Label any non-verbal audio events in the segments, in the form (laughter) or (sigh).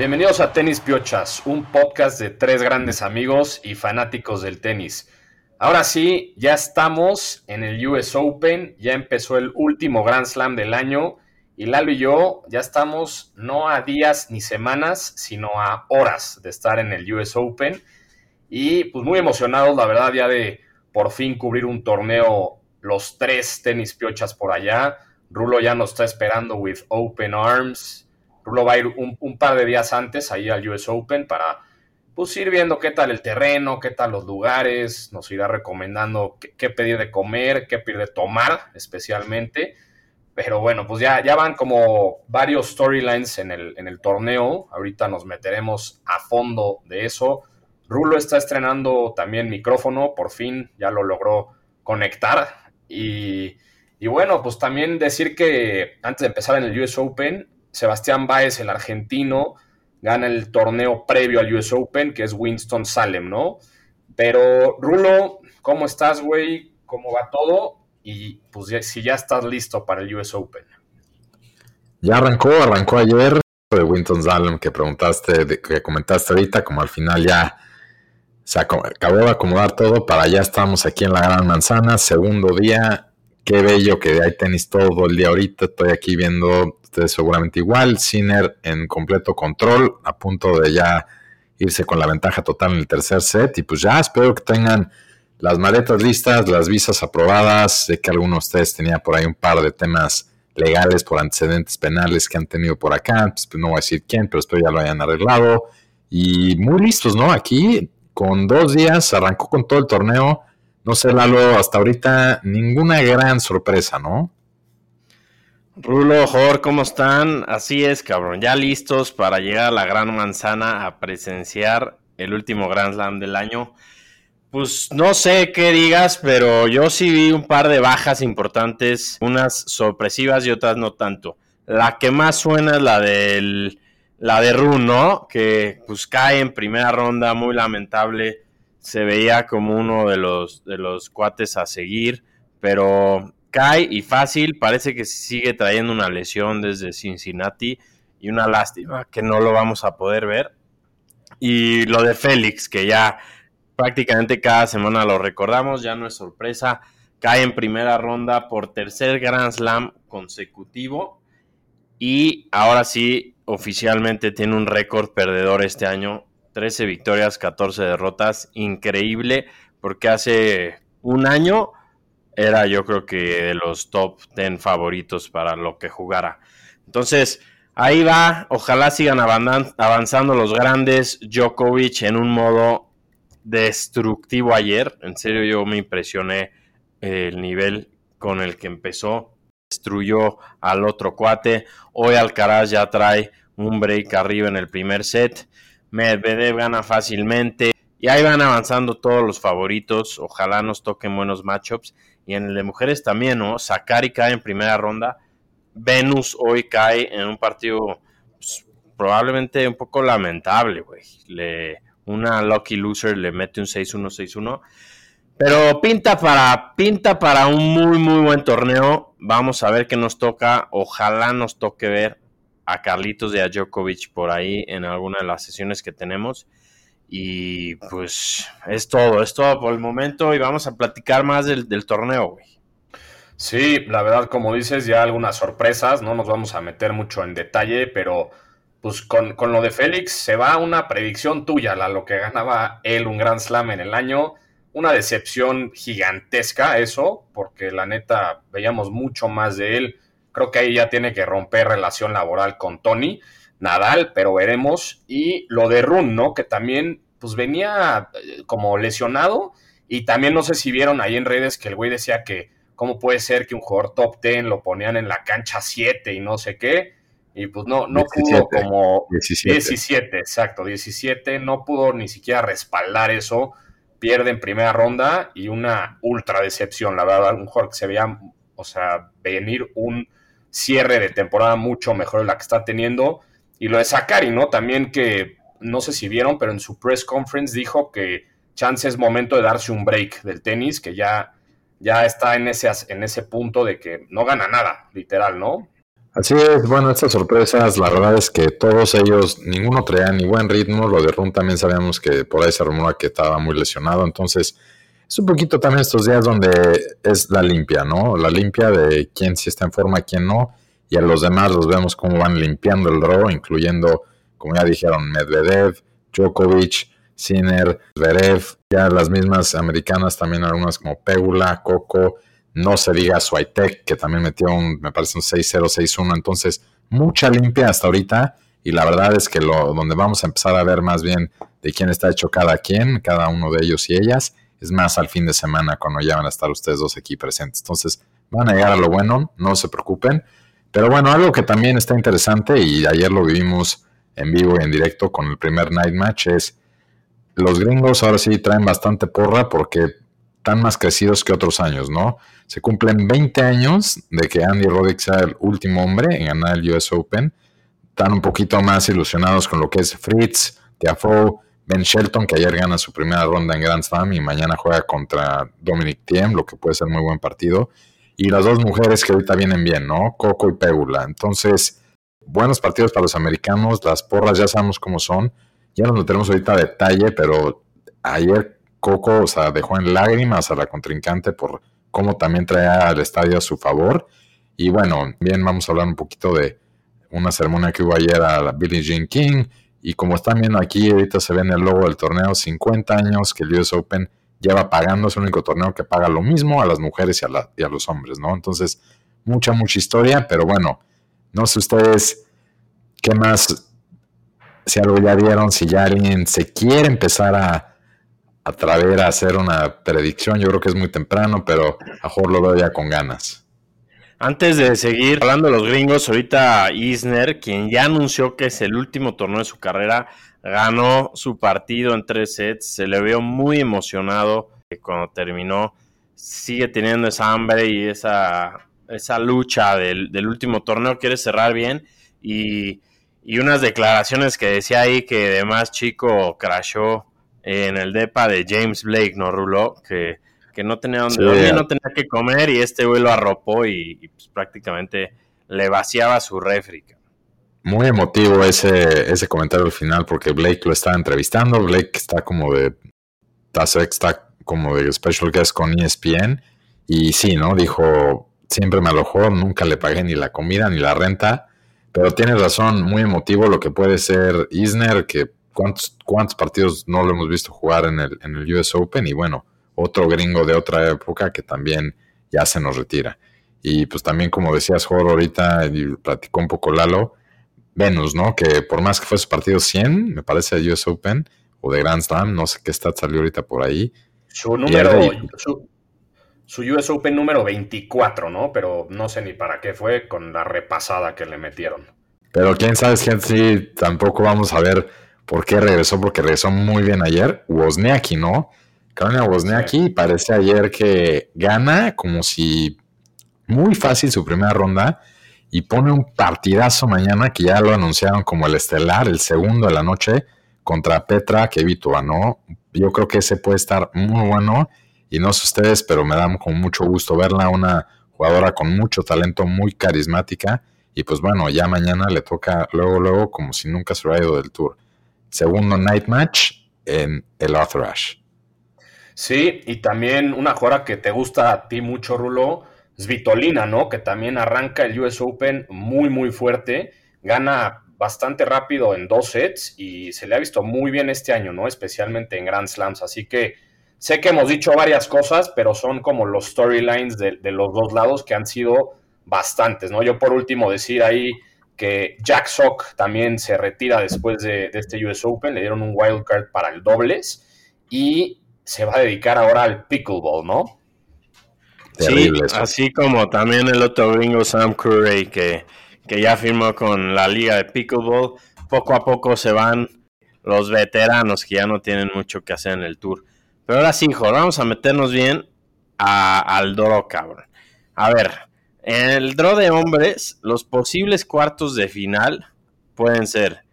Bienvenidos a Tenis Piochas, un podcast de tres grandes amigos y fanáticos del tenis. Ahora sí, ya estamos en el US Open, ya empezó el último Grand Slam del año y Lalo y yo ya estamos no a días ni semanas, sino a horas de estar en el US Open y pues muy emocionados, la verdad, ya de por fin cubrir un torneo, los tres tenis piochas por allá. Rulo ya nos está esperando with open arms. Rulo va a ir un, par de días antes ahí al US Open para pues ir viendo qué tal el terreno, qué tal los lugares, nos irá recomendando qué, pedir de comer, qué pedir de tomar especialmente. Pero bueno, pues ya, ya van como varios storylines en el, en el torneo. Ahorita nos meteremos a fondo de eso. Rulo está estrenando también micrófono, por fin ya lo logró conectar. Y, y bueno, pues también decir que antes de empezar en el US Open, Sebastián Báez, el argentino, gana el torneo previo al US Open, que es Winston Salem, ¿no? Pero, Rulo, ¿cómo estás, güey? ¿Cómo va todo? Y pues si ya estás listo para el US Open. Ya arrancó, arrancó ayer de Winston Salem que preguntaste, que comentaste ahorita, como al final ya se acabó de acomodar todo para ya estamos aquí en la Gran Manzana, segundo día. Qué bello que hay tenis todo el día ahorita. Estoy aquí viendo ustedes seguramente igual. Sinner en completo control, a punto de ya irse con la ventaja total en el tercer set. Y pues ya espero que tengan las maletas listas, las visas aprobadas. Sé que alguno de ustedes tenía por ahí un par de temas legales por antecedentes penales que han tenido por acá. Pues, no voy a decir quién, pero espero ya lo hayan arreglado. Y muy listos, ¿no? Aquí, con dos días, arrancó con todo el torneo. No sé, Lalo, hasta ahorita ninguna gran sorpresa, ¿no? Rulo, Jor, ¿cómo están? Así es, cabrón, ya listos para llegar a la Gran Manzana a presenciar el último Grand Slam del año. Pues no sé qué digas, pero yo sí vi un par de bajas importantes, unas sorpresivas y otras no tanto. La que más suena es la del la de Run, ¿no? Que pues cae en primera ronda, muy lamentable. Se veía como uno de los de los cuates a seguir, pero cae y fácil, parece que sigue trayendo una lesión desde Cincinnati y una lástima que no lo vamos a poder ver. Y lo de Félix, que ya prácticamente cada semana lo recordamos, ya no es sorpresa, cae en primera ronda por tercer Grand Slam consecutivo y ahora sí oficialmente tiene un récord perdedor este año, 13 victorias, 14 derrotas, increíble porque hace un año era yo creo que de los top 10 favoritos para lo que jugara. Entonces, ahí va, ojalá sigan avanzando los grandes. Djokovic en un modo destructivo ayer, en serio yo me impresioné el nivel con el que empezó. Destruyó al otro cuate. Hoy Alcaraz ya trae un break arriba en el primer set. Medvedev gana fácilmente. Y ahí van avanzando todos los favoritos. Ojalá nos toquen buenos matchups. Y en el de mujeres también, ¿no? Sakari cae en primera ronda. Venus hoy cae en un partido pues, probablemente un poco lamentable, güey. Una lucky loser le mete un 6-1, 6-1. Pero pinta para, pinta para un muy, muy buen torneo. Vamos a ver qué nos toca. Ojalá nos toque ver a Carlitos de a Djokovic por ahí en alguna de las sesiones que tenemos. Y pues es todo, es todo por el momento y vamos a platicar más del, torneo, güey. Sí, la verdad, como dices, ya algunas sorpresas, no nos vamos a meter mucho en detalle, pero pues con, lo de Félix se va una predicción tuya, la lo que ganaba él un Grand Slam en el año, una decepción gigantesca eso, porque la neta veíamos mucho más de él, creo que ahí ya tiene que romper relación laboral con Tony, Nadal, pero veremos. Y lo de Run, ¿no? Que también, pues venía eh, como lesionado. Y también no sé si vieron ahí en redes que el güey decía que cómo puede ser que un jugador top 10 lo ponían en la cancha 7 y no sé qué. Y pues no, no pudo como 17. 17, exacto, 17, no pudo ni siquiera respaldar eso. Pierde en primera ronda y una ultra decepción, la verdad, un jugador que se veía, o sea, venir un cierre de temporada mucho mejor la que está teniendo y lo de Sakari, ¿no? También que, no sé si vieron, pero en su press conference dijo que chance es momento de darse un break del tenis, que ya, ya está en ese, en ese punto de que no gana nada, literal, ¿no? Así es, bueno, estas sorpresas, la verdad es que todos ellos, ninguno traía ni buen ritmo, lo de Run también sabíamos que por ahí se rumora que estaba muy lesionado, entonces es un poquito también estos días donde es la limpia, ¿no? La limpia de quién sí está en forma, quién no, y a los demás los vemos cómo van limpiando el draw, incluyendo, como ya dijeron, Medvedev, Djokovic, Sinner, Zverev, ya las mismas americanas también algunas como Pegula, Coco, no se diga Swiatek, que también metió un, me parece un 6-0, 6-1. Entonces, mucha limpia hasta ahorita. Y la verdad es que lo, donde vamos a empezar a ver más bien de quién está hecho cada quien, cada uno de ellos y ellas, es más al fin de semana cuando ya van a estar ustedes dos aquí presentes. Entonces, van a llegar a lo bueno, no se preocupen. Pero bueno, algo que también está interesante y ayer lo vivimos en vivo y en directo con el primer night match es los gringos ahora sí traen bastante porra porque están más crecidos que otros años, ¿no? Se cumplen 20 años de que Andy Roddick sea el último hombre en ganar el US Open. Están un poquito más ilusionados con lo que es Fritz, Tiafoe, Ben Shelton, que ayer gana su primera ronda en Grand Slam y mañana juega contra Dominic Thiem, lo que puede ser muy buen partido. Y las dos mujeres que ahorita vienen bien, ¿no? Coco y Pegula. Entonces, buenos partidos para los americanos. Las porras ya sabemos cómo son. Ya nos tenemos ahorita a detalle, pero ayer Coco, o dejó en lágrimas a la contrincante por cómo también traía al estadio a su favor. Y bueno, bien, vamos a hablar un poquito de una ceremonia que hubo ayer a Billie Jean King. Y como están viendo aquí, ahorita se ve en el logo del torneo, 50 años que el US Open lleva pagando, es el único torneo que paga lo mismo a las mujeres y a, y a los hombres, ¿no? Entonces, mucha, mucha historia, pero bueno, no sé ustedes qué más, si algo ya vieron, si ya alguien se quiere empezar a atrever a hacer una predicción. Yo creo que es muy temprano, pero a lo veo ya con ganas. Antes de seguir hablando de los gringos, ahorita Isner, quien ya anunció que es el último torneo de su carrera, ganó su partido en tres sets. Se le vio muy emocionado cuando terminó. Sigue teniendo esa hambre y esa, esa lucha del, último torneo. Quiere cerrar bien. Y, y unas declaraciones que decía ahí que además chico crashó en el depa de James Blake, ¿no, Rulo? Que, no tenía donde dormir, no tenía que comer y este güey lo arropó y, pues, prácticamente le vaciaba su réfrica. Muy emotivo ese, ese comentario al final porque Blake lo estaba entrevistando, Blake está como de está como de special guest con ESPN y sí, ¿no? Dijo, siempre me alojó, nunca le pagué ni la comida ni la renta, pero tiene razón, muy emotivo lo que puede ser Isner, que cuántos, cuántos partidos no lo hemos visto jugar en el, en el US Open y bueno, otro gringo de otra época que también ya se nos retira. Y pues también, como decías, Jorge, ahorita, y platicó un poco Lalo, Venus, ¿no? Que por más que fue su partido 100, me parece de US Open o de Grand Slam, no sé qué stat salió ahorita por ahí. Su número, su, su, US Open número 24, ¿no? Pero no sé ni para qué fue con la repasada que le metieron. Pero quién sabe si sí, tampoco vamos a ver ¿Por qué regresó? Porque regresó muy bien ayer. Wozniacki, ¿no? Carolina Wozniacki parece ayer que gana como si muy fácil su primera ronda y pone un partidazo mañana que ya lo anunciaron como el estelar, el segundo de la noche contra Petra Kvitova, ¿no? Yo creo que ese puede estar muy bueno y no sé ustedes, pero me da con mucho gusto verla, una jugadora con mucho talento, muy carismática y pues bueno, ya mañana le toca luego, luego como si nunca se hubiera ido del tour segundo night match en el Arthur Ashe. Sí, y también una jugadora que te gusta a ti mucho, Rulo, Svitolina, ¿no? Que también arranca el US Open muy, muy fuerte. Gana bastante rápido en dos sets y se le ha visto muy bien este año, ¿no? Especialmente en Grand Slams. Así que sé que hemos dicho varias cosas, pero son como los storylines de, de los dos lados que han sido bastantes, ¿no? Yo por último decir ahí que Jack Sock también se retira después de, este US Open, le dieron un wild card para el dobles y se va a dedicar ahora al pickleball, ¿no? sí, así como también el otro gringo Sam Curry que, que ya firmó con la liga de pickleball, poco a poco se van los veteranos que ya no tienen mucho que hacer en el tour. Pero ahora sí, hijo, vamos a meternos bien al Doro, cabrón. A ver, en el draw de hombres, los posibles cuartos de final pueden ser,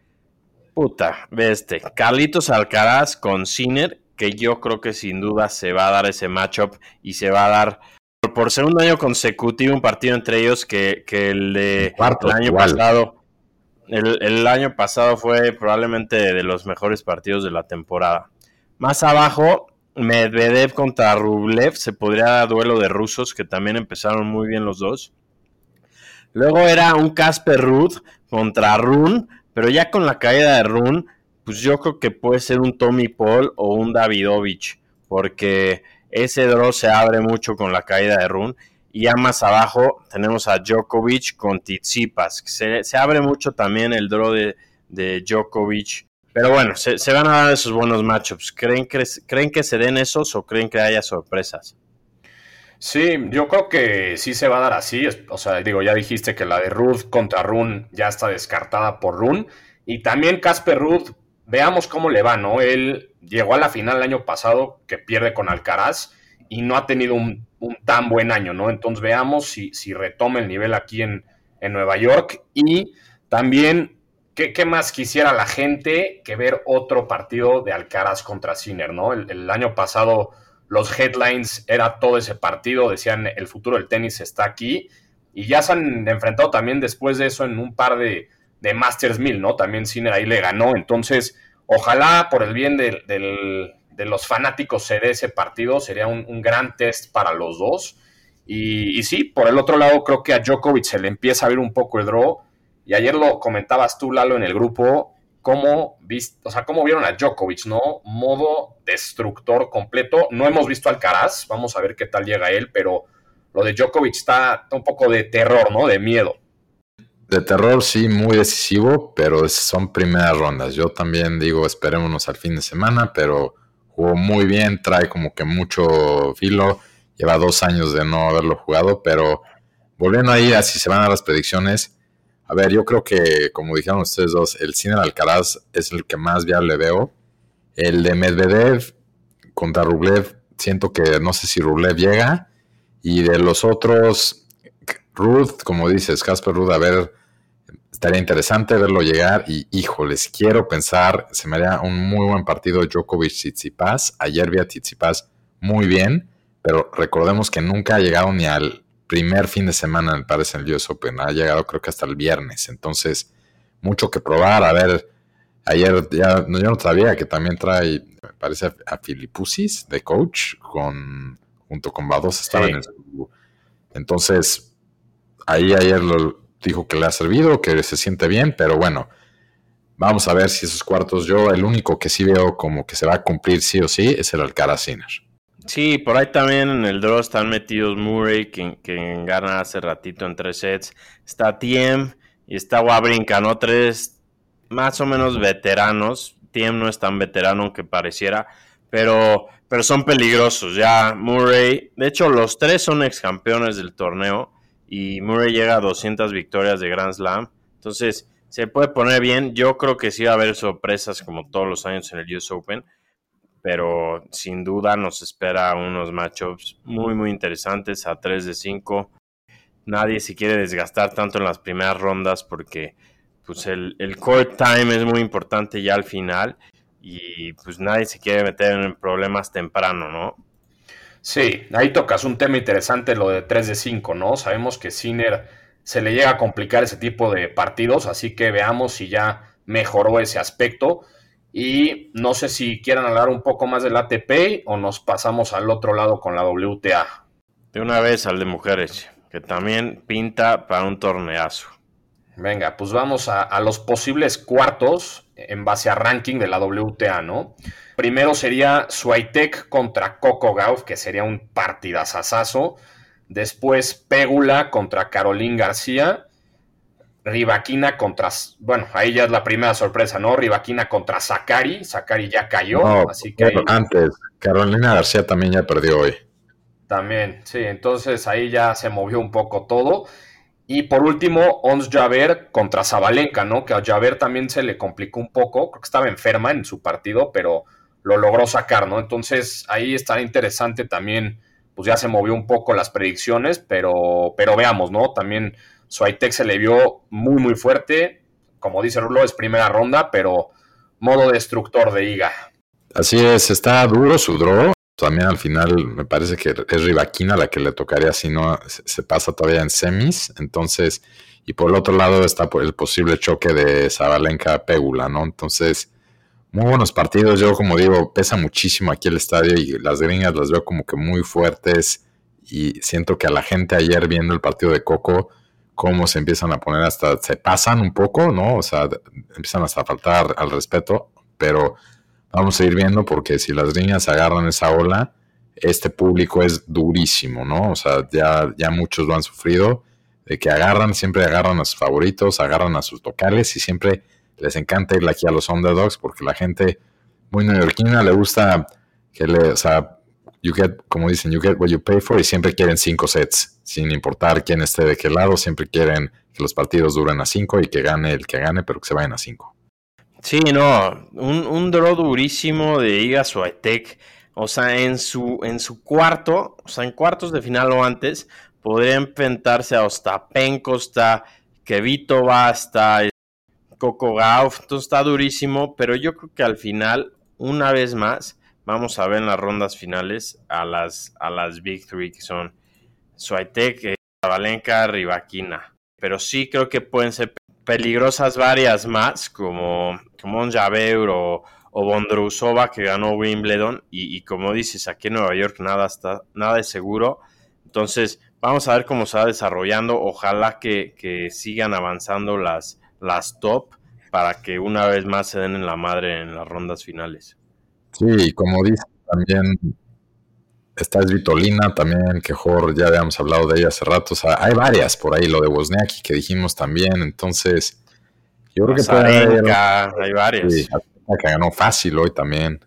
puta, ve este, Carlitos Alcaraz con Sinner, que yo creo que sin duda se va a dar ese matchup y se va a dar por segundo año consecutivo un partido entre ellos que, el de el año pasado. El, el, año pasado fue probablemente de los mejores partidos de la temporada. Más abajo, Medvedev contra Rublev, se podría dar duelo de rusos, que también empezaron muy bien los dos. Luego era un Casper Ruth contra Run, pero ya con la caída de Run, pues yo creo que puede ser un Tommy Paul o un Davidovich, porque ese draw se abre mucho con la caída de Run. Y ya más abajo tenemos a Djokovic con Tsitsipas. Se, se abre mucho también el draw de, de Djokovic pero bueno, se, van a dar esos buenos matchups. ¿Creen ¿Creen que se den esos o creen que haya sorpresas? Sí, yo creo que sí se va a dar así. O sea, digo, ya dijiste que la de Ruth contra Run ya está descartada por Run. Y también Casper Ruth, veamos cómo le va, ¿no? Él llegó a la final el año pasado, que pierde con Alcaraz, y no ha tenido un, tan buen año, ¿no? Entonces veamos si, si retoma el nivel aquí en, en Nueva York. Y también ¿Qué, más quisiera la gente que ver otro partido de Alcaraz contra Sinner, ¿no? El, año pasado los headlines era todo ese partido, decían el futuro del tenis está aquí, y ya se han enfrentado también después de eso en un par de, Masters 1000, ¿no? También Sinner ahí le ganó, entonces ojalá por el bien de, los fanáticos se dé ese partido, sería un, gran test para los dos. Y, sí, por el otro lado creo que a Djokovic se le empieza a ver un poco el draw y ayer lo comentabas tú, Lalo, en el grupo, cómo, o sea, cómo vieron a Djokovic, ¿no? Modo destructor completo. No hemos visto al Caraz, vamos a ver qué tal llega él, pero lo de Djokovic está un poco de terror, ¿no? De miedo. De terror, sí, muy decisivo, pero son primeras rondas. Yo también digo, esperémonos al fin de semana, pero jugó muy bien, trae como que mucho filo. Lleva dos años de no haberlo jugado, pero volviendo ahí a si se van a las predicciones, a ver, yo creo que, como dijeron ustedes dos, el cine de Alcaraz es el que más viable veo. El de Medvedev contra Rublev, siento que no sé si Rublev llega. Y de los otros, Ruth, como dices, Casper Ruth, a ver, estaría interesante verlo llegar. Y híjoles, quiero pensar, se me haría un muy buen partido Djokovic-Tsitsipas. Ayer vi a Tsitsipas muy bien, pero recordemos que nunca ha llegado ni al primer fin de semana, me parece, en el US Open. Ha llegado creo que hasta el viernes. Entonces, mucho que probar. A ver, ayer ya no, yo no sabía que también trae, me parece, a Filipusis de coach, con, junto con Bados estaban en el Entonces, ahí ayer lo dijo que le ha servido, que se siente bien, pero bueno, vamos a ver si esos cuartos, yo el único que sí veo como que se va a cumplir sí o sí es el Alcaraz Sinner. Sí, por ahí también en el draw están metidos Murray, que, que gana hace ratito en tres sets. Está Tiem y está Wabrinka, ¿no? Tres más o menos veteranos. Tiem no es tan veterano aunque pareciera, pero, pero son peligrosos. Ya Murray, de hecho los tres son ex campeones del torneo y Murray llega a 200 victorias de Grand Slam. Entonces se puede poner bien. Yo creo que sí va a haber sorpresas como todos los años en el US Open pero sin duda nos espera unos matchups muy muy interesantes a 3 de 5. Nadie se quiere desgastar tanto en las primeras rondas porque pues el, el court time es muy importante ya al final y pues nadie se quiere meter en problemas temprano, ¿no? Sí, ahí tocas un tema interesante lo de 3 de 5, ¿no? Sabemos que Sinner se le llega a complicar ese tipo de partidos, así que veamos si ya mejoró ese aspecto. Y no sé si quieran hablar un poco más del ATP o nos pasamos al otro lado con la WTA. De una vez al de mujeres, que también pinta para un torneazo. Venga, pues vamos a, los posibles cuartos en base a ranking de la WTA, ¿no? Primero sería Swiatek contra Coco Gauff, que sería un partidazazazo. Después Pégula contra Caroline García. Rivaquina contra, bueno, ahí ya es la primera sorpresa, ¿no? Rivaquina contra Sakari, Sakari ya cayó, así que... Antes, Carolina García también ya perdió hoy. También, sí, entonces ahí ya se movió un poco todo. Y por último, Ons Javer contra Zabalenka, ¿no? Que a Javer también se le complicó un poco, creo que estaba enferma en su partido, pero lo logró sacar, ¿no? Entonces ahí está interesante también, pues ya se movió un poco las predicciones, pero, pero veamos, ¿no? También Swiatek se le vio muy, muy fuerte. Como dice Rulo, es primera ronda, pero modo destructor de Iga. Así es, está duro su draw. También al final me parece que es Rivaquina la que le tocaría si no se pasa todavía en semis. Entonces, y por el otro lado está el posible choque de Zabalenka-Pégula, ¿no? Entonces, muy buenos partidos. Yo, como digo, pesa muchísimo aquí el estadio y las gringas las veo como que muy fuertes. Y siento que a la gente ayer viendo el partido de Coco, cómo se empiezan a poner hasta, se pasan un poco, ¿no? O sea, empiezan hasta a faltar al respeto, pero vamos a ir viendo porque si las niñas agarran esa ola, este público es durísimo, ¿no? O sea, ya, ya muchos lo han sufrido, de que agarran, siempre agarran a sus favoritos, agarran a sus locales y siempre les encanta ir aquí a los underdogs porque la gente muy neoyorquina le gusta que le, o sea, you get, como dicen, you get what you pay for y siempre quieren cinco sets, sin importar quién esté de qué lado, siempre quieren que los partidos duren a cinco y que gane el que gane, pero que se vayan a cinco. Sí, no, un, un draw durísimo de Iga Swiatek. O sea, en su, en su cuarto, o sea, en cuartos de final o antes, podría enfrentarse a Ostapenko, está Kevitova, está Coco Gauff, entonces está durísimo, pero yo creo que al final, una vez más, vamos a ver en las rondas finales a las, a las Big Three, que son Swiatek, Valenka, Rivaquina. Pero sí creo que pueden ser peligrosas varias más, como, como o, o Bondrousova, que ganó Wimbledon. Y, como dices, aquí en Nueva York nada, está, nada es seguro. Entonces, vamos a ver cómo se va desarrollando. Ojalá que, que sigan avanzando las, las top para que una vez más se den en la madre en las rondas finales. Sí, como dice también Está Vitolina también, que Jor, ya habíamos hablado de ella hace rato. O sea, hay varias por ahí, lo de Wozniacki que dijimos también. Entonces, yo creo que puede hay varias. Sí, que ganó fácil hoy también.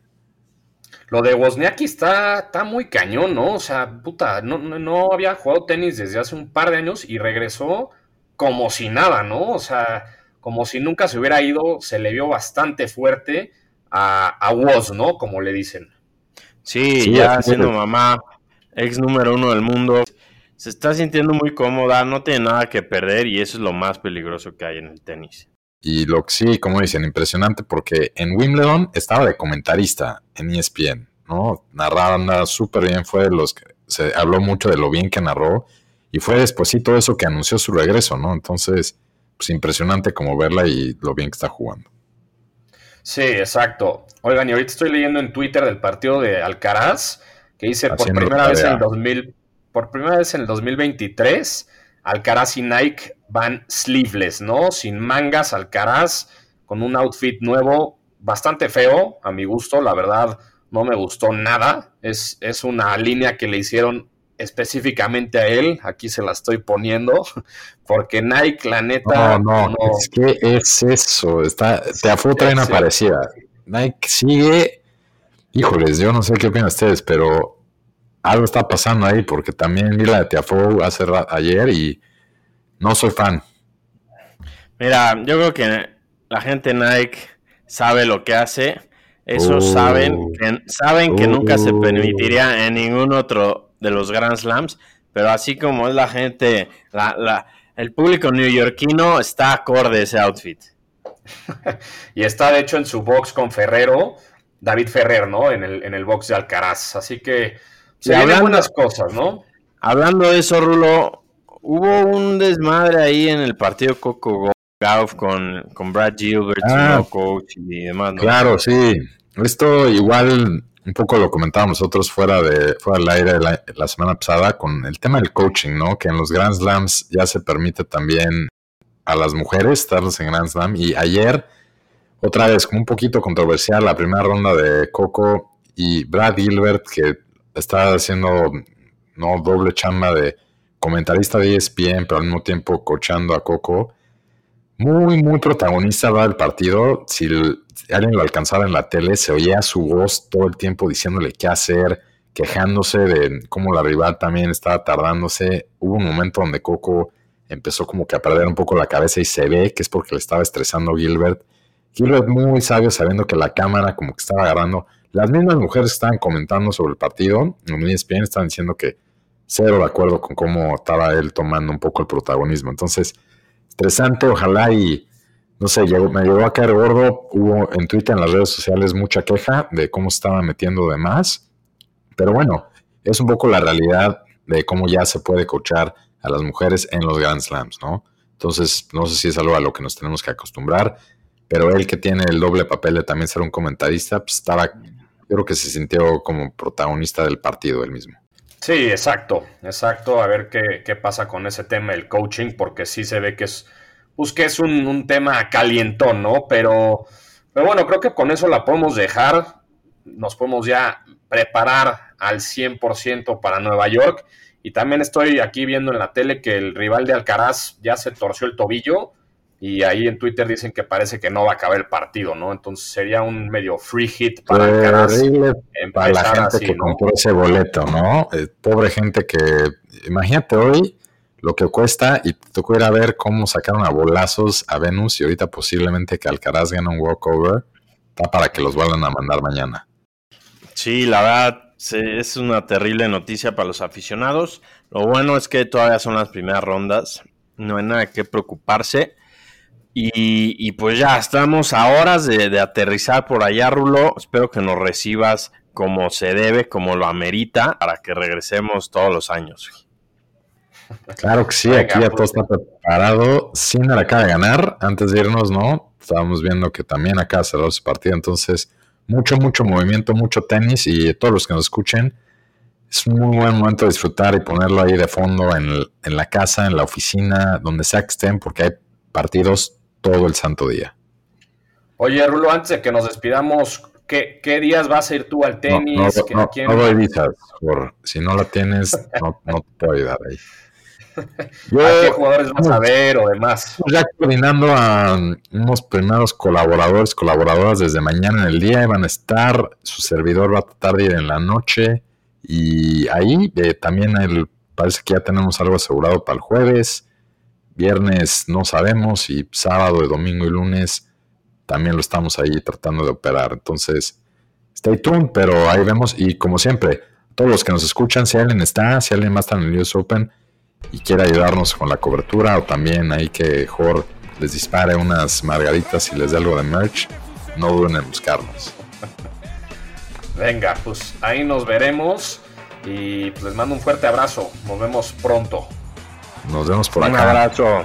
Lo de Wozniacki está, está muy cañón, ¿no? O sea, puta, no, no había jugado tenis desde hace un par de años y regresó como si nada, ¿no? O sea, como si nunca se hubiera ido, se le vio bastante fuerte a, a Woz, ¿no? Como le dicen. Sí, ya siendo mamá, ex número uno del mundo, se está sintiendo muy cómoda, no tiene nada que perder y eso es lo más peligroso que hay en el tenis. Y lo que sí, como dicen, impresionante porque en Wimbledon estaba de comentarista en ESPN, ¿no? Narraba nada súper bien, fue de los que se habló mucho de lo bien que narró y fue después todo eso que anunció su regreso, ¿no? Entonces, pues impresionante como verla y lo bien que está jugando. Sí, exacto. Oigan, y ahorita estoy leyendo en Twitter del partido de Alcaraz, que dice por primera vez en el 2000, por primera vez en el 2023, Alcaraz y Nike van sleeveless, ¿no? Sin mangas, Alcaraz, con un outfit nuevo, bastante feo, a mi gusto, la verdad, no me gustó nada. Es, es una línea que le hicieron específicamente a él, aquí se la estoy poniendo, (laughs) porque Nike, la neta. No, no, es que es eso, está, te trae una parecida. Nike sigue, híjoles, yo no sé qué opinan ustedes, pero algo está pasando ahí, porque también vi la de Tiafo hace ayer y no soy fan. Mira, yo creo que la gente Nike sabe lo que hace. Eso saben oh. que, saben que nunca se oh. permitiría en ningún otro de los Grand Slams, pero así como es la gente, la, el público neoyorquino está acorde a ese outfit. (laughs) y está de hecho en su box con Ferrero, David Ferrer, ¿no? En el, en el box de Alcaraz. Así que se hablan buenas cosas, ¿no? Hablando de eso, Rulo, hubo un desmadre ahí en el partido Coco Golf con, con Brad Gilbert, ah, coach y demás. Claro, sí. Esto igual un poco lo comentábamos nosotros fuera, de, fuera del aire la, semana pasada con el tema del coaching, ¿no? Que en los Grand Slams ya se permite también a las mujeres estar en Grand Slam. Y ayer, otra vez, como un poquito controversial, la primera ronda de Coco y Brad Gilbert, que está haciendo no doble chamba de comentarista de ESPN, pero al mismo tiempo coachando a Coco. Muy, muy protagonista va el partido. Si alguien lo alcanzaba en la tele, se oía su voz todo el tiempo diciéndole qué hacer, quejándose de cómo la rival también estaba tardándose. Hubo un momento donde Coco empezó como que a perder un poco la cabeza y se ve que es porque le estaba estresando Gilbert. Gilbert muy sabio sabiendo que la cámara como que estaba agarrando. Las mismas mujeres estaban comentando sobre el partido en ESPN, estaban diciendo que cero de acuerdo con cómo estaba él tomando un poco el protagonismo. Entonces, interesante, ojalá y no sé, me llegó a caer gordo. Hubo en Twitter, en las redes sociales, mucha queja de cómo estaba metiendo de más. pero bueno, es un poco la realidad de cómo ya se puede coachar a las mujeres en los Grand Slams, ¿no? Entonces, no sé si es algo a lo que nos tenemos que acostumbrar, pero él que tiene el doble papel de también ser un comentarista, pues estaba, creo que se sintió como protagonista del partido él mismo. Sí, exacto, exacto. A ver qué, qué pasa con ese tema del coaching, porque sí se ve que es, pues que es un, un tema calientón, ¿no? Pero, pero bueno, creo que con eso la podemos dejar. Nos podemos ya preparar al 100% para Nueva York. Y también estoy aquí viendo en la tele que el rival de Alcaraz ya se torció el tobillo y ahí en Twitter dicen que parece que no va a acabar el partido, ¿no? Entonces sería un medio free hit para Alcaraz. Para la gente que compró ese boleto, ¿no? Eh, pobre gente que, imagínate hoy lo que cuesta y te tocó ir a ver cómo sacaron a bolazos a Venus y ahorita posiblemente que Alcaraz gane un walkover, está para que los vuelvan a mandar mañana. Sí, la verdad es una terrible noticia para los aficionados. Lo bueno es que todavía son las primeras rondas, no hay nada que preocuparse. Y, pues ya estamos a horas de, aterrizar por allá, Rulo. Espero que nos recibas como se debe, como lo amerita, para que regresemos todos los años. Claro que sí, aquí ya todo pues. está preparado. Sinner acaba de ganar. Antes de irnos, ¿no? Estábamos viendo que también acaba de cerrar su partido. Entonces, mucho, mucho movimiento, mucho tenis. Y todos los que nos escuchen, es un muy buen momento de disfrutar y ponerlo ahí de fondo en, en la casa, en la oficina, donde sea que estén, porque hay partidos todo el santo día. Oye, Rulo, antes de que nos despidamos, ¿qué, días vas a ir tú al tenis? No, no, doy visas, por, si no la tienes, no, te puedo ayudar ahí. (laughs) ¿A qué jugadores vas a ver o demás? Ya coordinando a unos primeros colaboradores, colaboradoras desde mañana en el día, van a estar, su servidor va a tratar de ir en la noche y ahí eh, también el, parece que ya tenemos algo asegurado para el jueves. Viernes no sabemos y sábado, domingo y lunes también lo estamos ahí tratando de operar. Entonces, stay tuned, pero ahí vemos. Y como siempre, todos los que nos escuchan, si alguien está, si alguien más está en el US Open y quiere ayudarnos con la cobertura o también ahí que Jor les dispare unas margaritas y les dé algo de merch, no duden en buscarnos. Venga, pues ahí nos veremos y pues les mando un fuerte abrazo. Nos vemos pronto. Nos vemos por acá. Un abrazo.